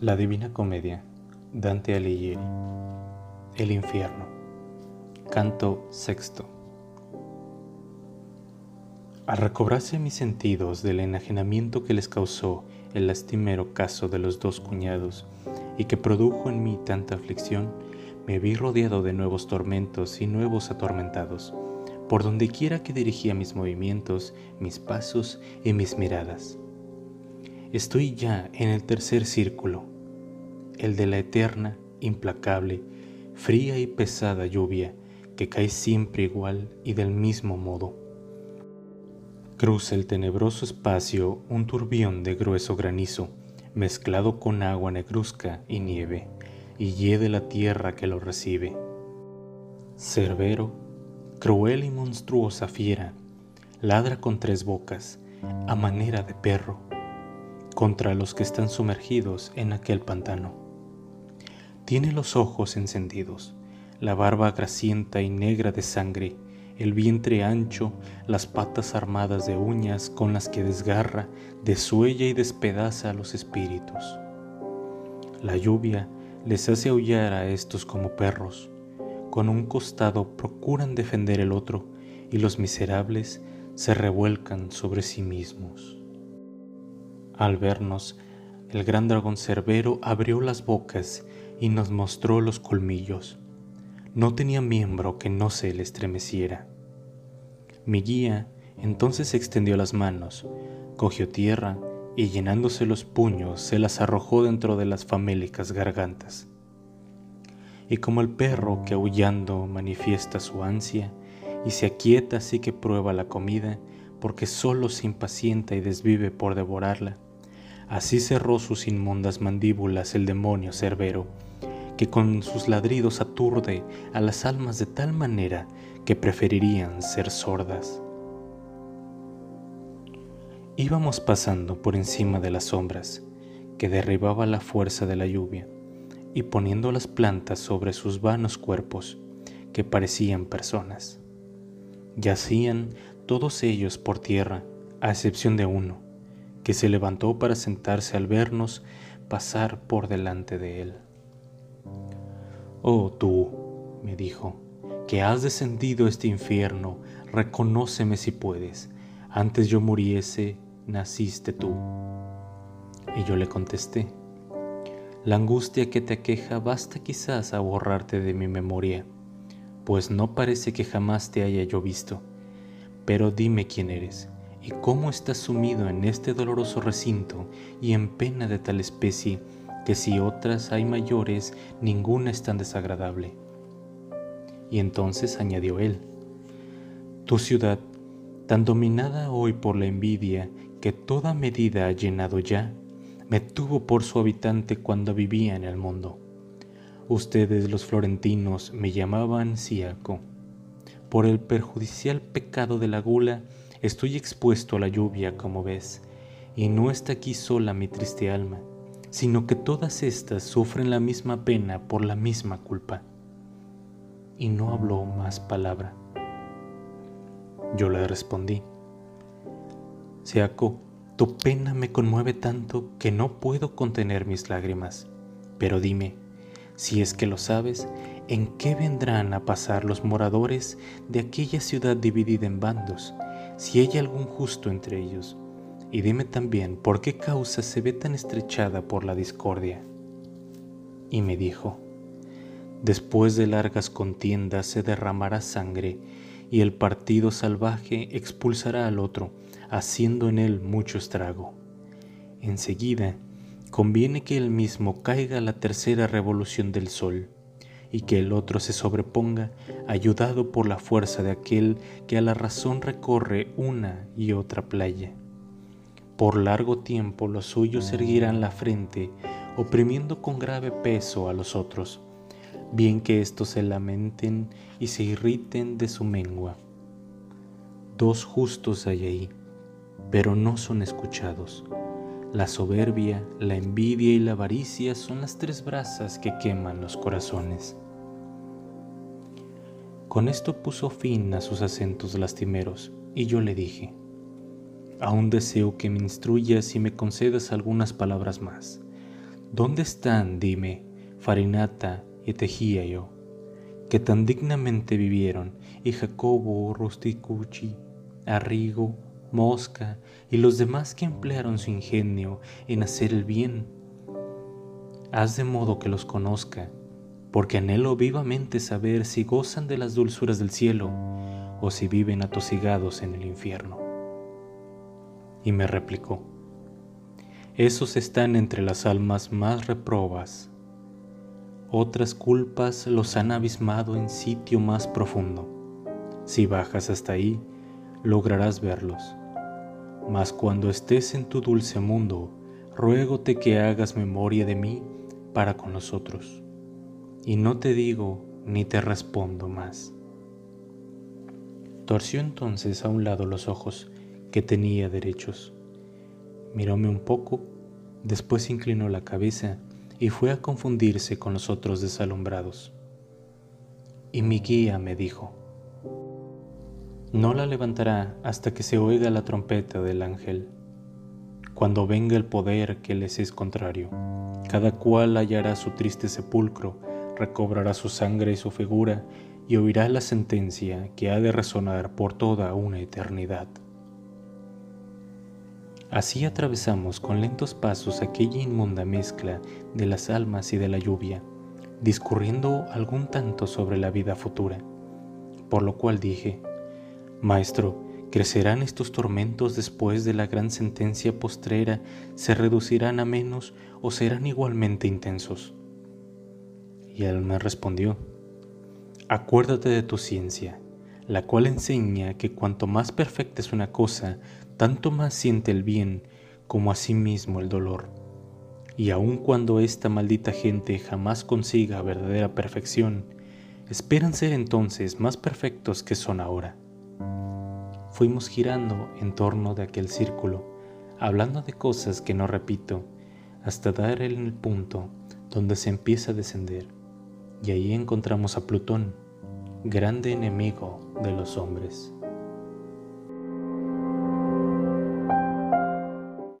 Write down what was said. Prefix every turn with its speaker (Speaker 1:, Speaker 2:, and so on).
Speaker 1: La Divina Comedia, Dante Alighieri. El infierno. Canto sexto. Al recobrarse mis sentidos del enajenamiento que les causó el lastimero caso de los dos cuñados y que produjo en mí tanta aflicción, me vi rodeado de nuevos tormentos y nuevos atormentados, por donde quiera que dirigía mis movimientos, mis pasos y mis miradas. Estoy ya en el tercer círculo, el de la eterna, implacable, fría y pesada lluvia que cae siempre igual y del mismo modo. Cruza el tenebroso espacio un turbión de grueso granizo, mezclado con agua negruzca y nieve, y hiede la tierra que lo recibe. Cerbero, cruel y monstruosa fiera, ladra con tres bocas, a manera de perro, contra los que están sumergidos en aquel pantano. Tiene los ojos encendidos, la barba grasienta y negra de sangre, el vientre ancho, las patas armadas de uñas con las que desgarra, desuella y despedaza a los espíritus. La lluvia les hace aullar a estos como perros. Con un costado procuran defender el otro y los miserables se revuelcan sobre sí mismos. Al vernos, el gran dragón cerbero abrió las bocas y nos mostró los colmillos. No tenía miembro que no se le estremeciera. Mi guía entonces extendió las manos, cogió tierra y llenándose los puños se las arrojó dentro de las famélicas gargantas. Y como el perro que aullando manifiesta su ansia y se aquieta así que prueba la comida, porque solo se impacienta y desvive por devorarla, Así cerró sus inmundas mandíbulas el demonio Cerbero, que con sus ladridos aturde a las almas de tal manera que preferirían ser sordas. Íbamos pasando por encima de las sombras que derribaba la fuerza de la lluvia y poniendo las plantas sobre sus vanos cuerpos que parecían personas. Yacían todos ellos por tierra, a excepción de uno, que se levantó para sentarse al vernos pasar por delante de él. Oh tú, me dijo, que has descendido este infierno, reconóceme si puedes. Antes yo muriese, naciste tú. Y yo le contesté, la angustia que te aqueja basta quizás a borrarte de mi memoria, pues no parece que jamás te haya yo visto. Pero dime quién eres y cómo estás sumido en este doloroso recinto y en pena de tal especie que si otras hay mayores, ninguna es tan desagradable. Y entonces añadió él, tu ciudad, tan dominada hoy por la envidia que toda medida ha llenado ya, me tuvo por su habitante cuando vivía en el mundo. Ustedes los florentinos me llamaban Siaco. Por el perjudicial pecado de la gula, Estoy expuesto a la lluvia, como ves, y no está aquí sola mi triste alma, sino que todas estas sufren la misma pena por la misma culpa. Y no habló más palabra. Yo le respondí, Seaco, tu pena me conmueve tanto que no puedo contener mis lágrimas, pero dime, si es que lo sabes, ¿en qué vendrán a pasar los moradores de aquella ciudad dividida en bandos? si hay algún justo entre ellos, y dime también por qué causa se ve tan estrechada por la discordia. Y me dijo, después de largas contiendas se derramará sangre, y el partido salvaje expulsará al otro, haciendo en él mucho estrago. Enseguida, conviene que él mismo caiga a la tercera revolución del sol, y que el otro se sobreponga, ayudado por la fuerza de aquel que a la razón recorre una y otra playa. Por largo tiempo los suyos erguirán la frente, oprimiendo con grave peso a los otros, bien que éstos se lamenten y se irriten de su mengua. Dos justos hay ahí, pero no son escuchados. La soberbia, la envidia y la avaricia son las tres brasas que queman los corazones. Con esto puso fin a sus acentos lastimeros, y yo le dije, Aún deseo que me instruyas y me concedas algunas palabras más. ¿Dónde están, dime, Farinata y Tejíayo, que tan dignamente vivieron, y Jacobo, Rusticucci, Arrigo, Mosca y los demás que emplearon su ingenio en hacer el bien? Haz de modo que los conozca, porque anhelo vivamente saber si gozan de las dulzuras del cielo o si viven atosigados en el infierno. Y me replicó, esos están entre las almas más reprobas. Otras culpas los han abismado en sitio más profundo. Si bajas hasta ahí, lograrás verlos. Mas cuando estés en tu dulce mundo, ruégote que hagas memoria de mí para con los otros. Y no te digo ni te respondo más. Torció entonces a un lado los ojos que tenía derechos. Miróme un poco, después inclinó la cabeza y fue a confundirse con los otros desalumbrados. Y mi guía me dijo, no la levantará hasta que se oiga la trompeta del ángel. Cuando venga el poder que les es contrario, cada cual hallará su triste sepulcro, recobrará su sangre y su figura, y oirá la sentencia que ha de resonar por toda una eternidad. Así atravesamos con lentos pasos aquella inmunda mezcla de las almas y de la lluvia, discurriendo algún tanto sobre la vida futura, por lo cual dije, Maestro, ¿crecerán estos tormentos después de la gran sentencia postrera? ¿Se reducirán a menos o serán igualmente intensos? Y él me respondió, Acuérdate de tu ciencia, la cual enseña que cuanto más perfecta es una cosa, tanto más siente el bien como asimismo el dolor. Y aun cuando esta maldita gente jamás consiga verdadera perfección, esperan ser entonces más perfectos que son ahora fuimos girando en torno de aquel círculo, hablando de cosas que no repito, hasta dar en el punto donde se empieza a descender, y ahí encontramos a Plutón, grande enemigo de los hombres.